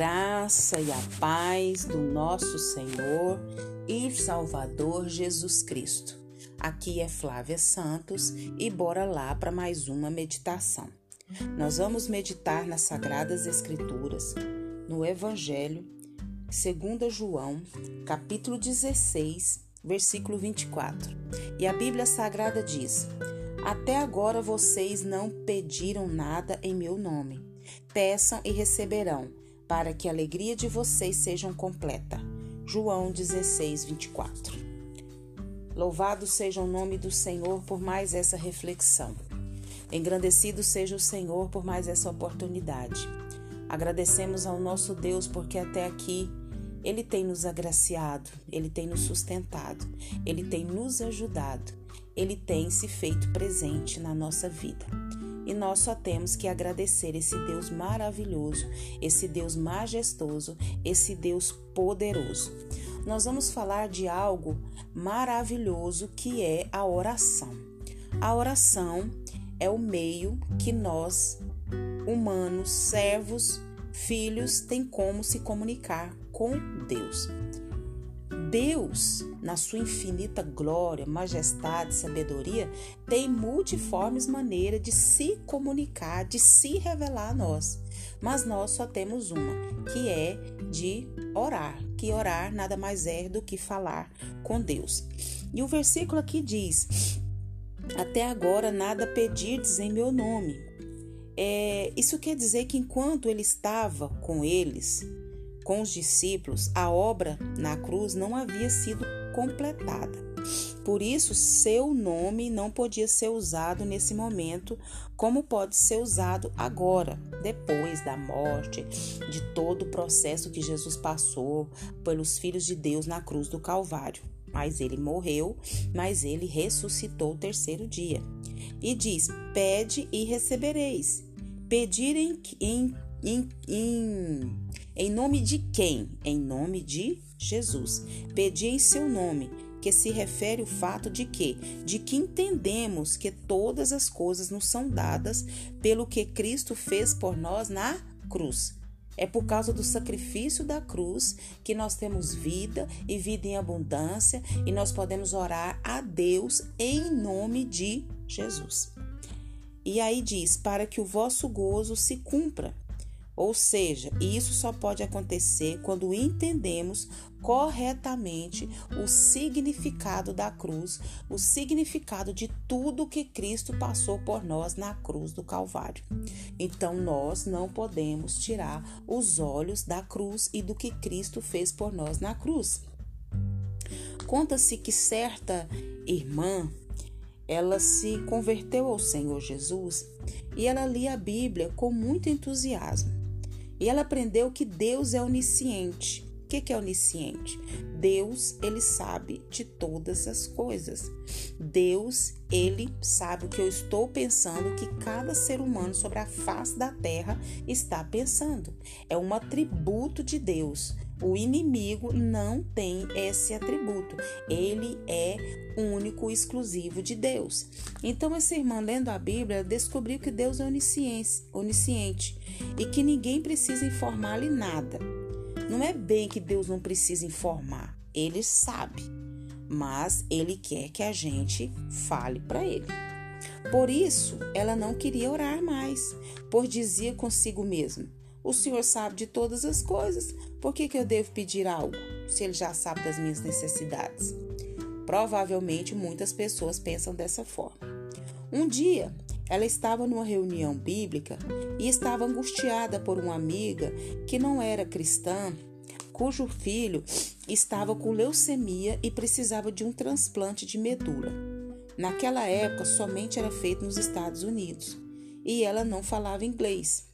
graça e a paz do nosso Senhor e Salvador Jesus Cristo. Aqui é Flávia Santos e bora lá para mais uma meditação. Nós vamos meditar nas Sagradas Escrituras, no Evangelho, segundo João, capítulo 16, versículo 24. E a Bíblia Sagrada diz: Até agora vocês não pediram nada em meu nome. Peçam e receberão para que a alegria de vocês seja completa. João 16, 24. Louvado seja o nome do Senhor por mais essa reflexão. Engrandecido seja o Senhor por mais essa oportunidade. Agradecemos ao nosso Deus porque até aqui ele tem nos agraciado, ele tem nos sustentado, ele tem nos ajudado, ele tem se feito presente na nossa vida. E nós só temos que agradecer esse Deus maravilhoso, esse Deus majestoso, esse Deus poderoso. Nós vamos falar de algo maravilhoso que é a oração. A oração é o meio que nós, humanos, servos, filhos, tem como se comunicar com Deus. Deus, na sua infinita glória, majestade, sabedoria, tem multiformes maneiras de se comunicar, de se revelar a nós. Mas nós só temos uma, que é de orar, que orar nada mais é do que falar com Deus. E o versículo aqui diz: Até agora nada pedirdes em meu nome. É, isso quer dizer que enquanto ele estava com eles, com os discípulos, a obra na cruz não havia sido completada. Por isso, seu nome não podia ser usado nesse momento, como pode ser usado agora, depois da morte, de todo o processo que Jesus passou pelos filhos de Deus na cruz do Calvário. Mas ele morreu, mas ele ressuscitou o terceiro dia. E diz: Pede e recebereis. Pedir em, em, em, em nome de quem? Em nome de Jesus. Pedi em seu nome, que se refere ao fato de que, de que entendemos que todas as coisas nos são dadas pelo que Cristo fez por nós na cruz. É por causa do sacrifício da cruz que nós temos vida e vida em abundância e nós podemos orar a Deus em nome de Jesus. E aí diz: para que o vosso gozo se cumpra. Ou seja, isso só pode acontecer quando entendemos corretamente o significado da cruz, o significado de tudo que Cristo passou por nós na cruz do Calvário. Então nós não podemos tirar os olhos da cruz e do que Cristo fez por nós na cruz. Conta-se que certa irmã ela se converteu ao Senhor Jesus e ela lia a Bíblia com muito entusiasmo. E ela aprendeu que Deus é onisciente. O que é onisciente? Deus, ele sabe de todas as coisas. Deus, ele sabe o que eu estou pensando, que cada ser humano sobre a face da terra está pensando. É um atributo de Deus. O inimigo não tem esse atributo. Ele é único, exclusivo de Deus. Então, essa irmã, lendo a Bíblia, descobriu que Deus é onisciente, e que ninguém precisa informar-lhe nada. Não é bem que Deus não precisa informar, ele sabe, mas ele quer que a gente fale para ele. Por isso, ela não queria orar mais, pois dizia consigo mesma: o Senhor sabe de todas as coisas. Por que, que eu devo pedir algo se Ele já sabe das minhas necessidades? Provavelmente muitas pessoas pensam dessa forma. Um dia, ela estava numa reunião bíblica e estava angustiada por uma amiga que não era cristã, cujo filho estava com leucemia e precisava de um transplante de medula. Naquela época, somente era feito nos Estados Unidos e ela não falava inglês.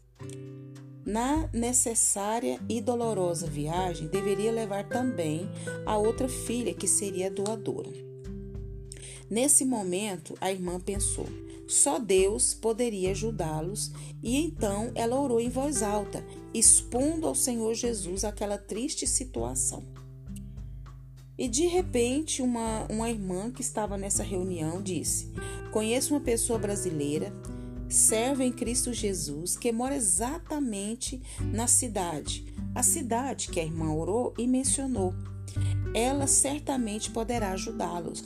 Na necessária e dolorosa viagem, deveria levar também a outra filha, que seria doadora. Nesse momento, a irmã pensou: só Deus poderia ajudá-los, e então ela orou em voz alta, expondo ao Senhor Jesus aquela triste situação. E de repente, uma, uma irmã que estava nessa reunião disse: Conheço uma pessoa brasileira servo em Cristo Jesus, que mora exatamente na cidade, a cidade que a irmã orou e mencionou. Ela certamente poderá ajudá-los.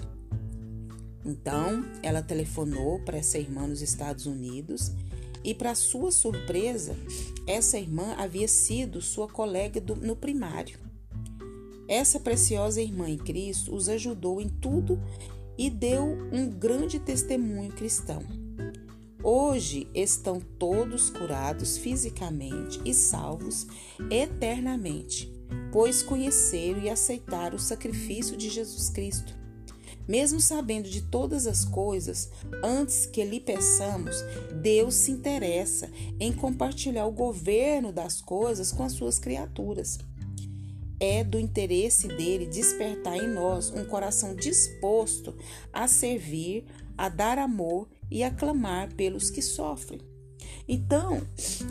Então, ela telefonou para essa irmã nos Estados Unidos e, para sua surpresa, essa irmã havia sido sua colega do, no primário. Essa preciosa irmã em Cristo os ajudou em tudo e deu um grande testemunho cristão. Hoje estão todos curados fisicamente e salvos eternamente, pois conheceram e aceitaram o sacrifício de Jesus Cristo. Mesmo sabendo de todas as coisas, antes que lhe peçamos, Deus se interessa em compartilhar o governo das coisas com as suas criaturas. É do interesse dele despertar em nós um coração disposto a servir, a dar amor e a clamar pelos que sofrem. Então,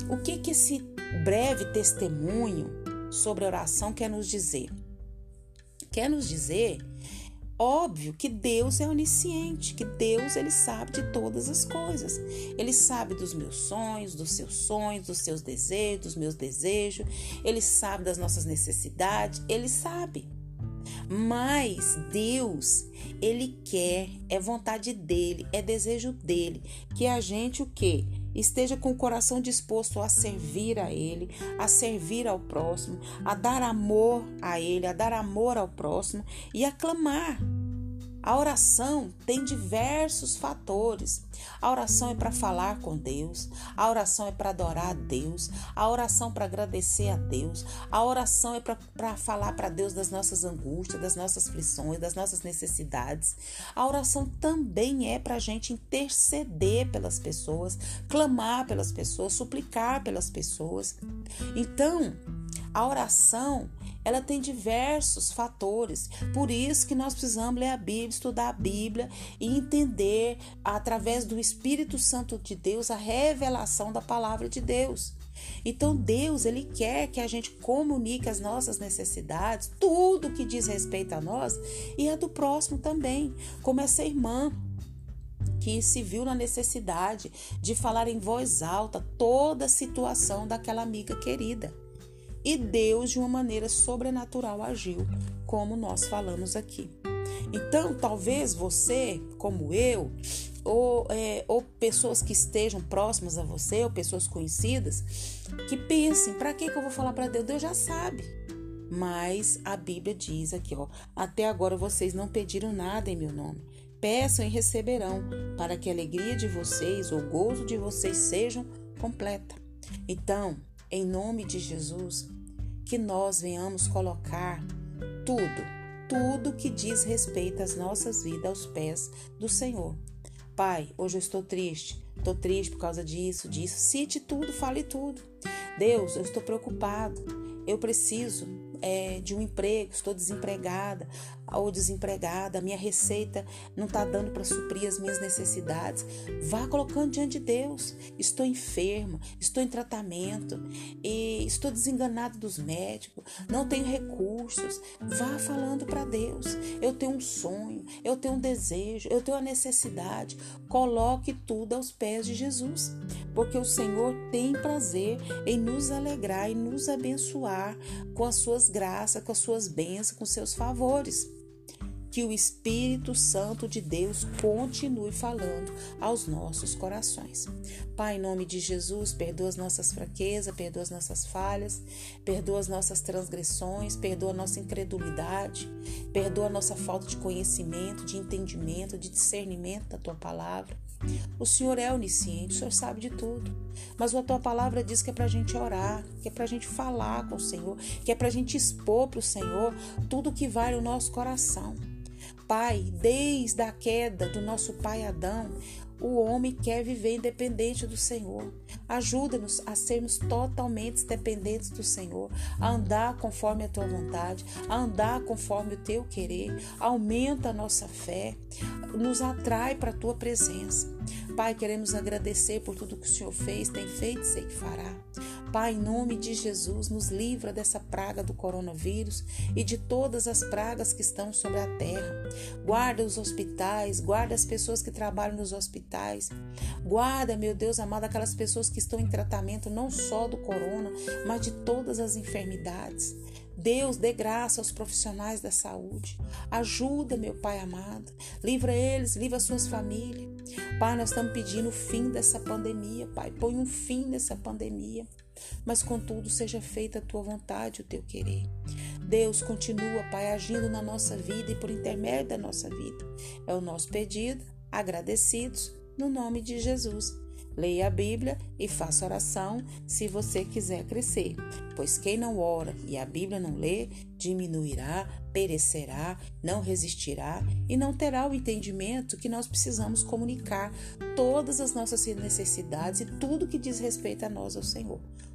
o que, que esse breve testemunho sobre oração quer nos dizer? Quer nos dizer Óbvio que Deus é onisciente, que Deus ele sabe de todas as coisas. Ele sabe dos meus sonhos, dos seus sonhos, dos seus desejos, dos meus desejos. Ele sabe das nossas necessidades, ele sabe. Mas Deus, ele quer, é vontade dele, é desejo dele, que a gente o quê? Esteja com o coração disposto a servir a ele, a servir ao próximo, a dar amor a ele, a dar amor ao próximo e a clamar a oração tem diversos fatores. A oração é para falar com Deus, a oração é para adorar a Deus, a oração para agradecer a Deus, a oração é para falar para Deus das nossas angústias, das nossas aflições, das nossas necessidades. A oração também é para a gente interceder pelas pessoas, clamar pelas pessoas, suplicar pelas pessoas. Então, a oração ela tem diversos fatores. Por isso que nós precisamos ler a Bíblia, estudar a Bíblia e entender através do Espírito Santo de Deus a revelação da palavra de Deus. Então Deus, ele quer que a gente comunique as nossas necessidades, tudo que diz respeito a nós e a do próximo também, como essa irmã que se viu na necessidade de falar em voz alta toda a situação daquela amiga querida. E Deus, de uma maneira sobrenatural, agiu, como nós falamos aqui. Então, talvez você, como eu, ou, é, ou pessoas que estejam próximas a você, ou pessoas conhecidas, que pensem: para que, que eu vou falar para Deus? Deus já sabe. Mas a Bíblia diz aqui, ó, até agora vocês não pediram nada em meu nome. Peçam e receberão, para que a alegria de vocês, o gozo de vocês sejam completa. Então, em nome de Jesus, que nós venhamos colocar tudo, tudo que diz respeito às nossas vidas aos pés do Senhor. Pai, hoje eu estou triste, estou triste por causa disso, disso. Cite tudo, fale tudo. Deus, eu estou preocupado, eu preciso é, de um emprego, estou desempregada ou desempregada, minha receita não está dando para suprir as minhas necessidades. Vá colocando diante de Deus. Estou enferma, estou em tratamento e estou desenganado dos médicos, não tenho recursos. Vá falando para Deus. Eu tenho um sonho, eu tenho um desejo, eu tenho a necessidade. Coloque tudo aos pés de Jesus, porque o Senhor tem prazer em nos alegrar e nos abençoar com as suas graças, com as suas bênçãos, com seus favores. Que o Espírito Santo de Deus continue falando aos nossos corações. Pai, em nome de Jesus, perdoa as nossas fraquezas, perdoa as nossas falhas, perdoa as nossas transgressões, perdoa a nossa incredulidade, perdoa a nossa falta de conhecimento, de entendimento, de discernimento da tua palavra. O Senhor é onisciente, o Senhor sabe de tudo. Mas a tua palavra diz que é para a gente orar, que é para a gente falar com o Senhor, que é para a gente expor para o Senhor tudo que vai no nosso coração. Pai, desde a queda do nosso pai Adão, o homem quer viver independente do Senhor. Ajuda-nos a sermos totalmente dependentes do Senhor, a andar conforme a tua vontade, a andar conforme o teu querer. Aumenta a nossa fé, nos atrai para a tua presença. Pai, queremos agradecer por tudo que o Senhor fez, tem feito e sei que fará. Pai, em nome de Jesus, nos livra dessa praga do coronavírus e de todas as pragas que estão sobre a terra. Guarda os hospitais, guarda as pessoas que trabalham nos hospitais. Guarda, meu Deus amado, aquelas pessoas que estão em tratamento não só do corona, mas de todas as enfermidades. Deus, dê graça aos profissionais da saúde. Ajuda, meu Pai amado. Livra eles, livra suas famílias. Pai, nós estamos pedindo o fim dessa pandemia, Pai. Põe um fim nessa pandemia. Mas, contudo, seja feita a tua vontade, o teu querer. Deus continua, Pai, agindo na nossa vida e por intermédio da nossa vida. É o nosso pedido, agradecidos, no nome de Jesus. Leia a Bíblia e faça oração se você quiser crescer, pois quem não ora e a Bíblia não lê, diminuirá, perecerá, não resistirá e não terá o entendimento que nós precisamos comunicar todas as nossas necessidades e tudo que diz respeito a nós ao Senhor.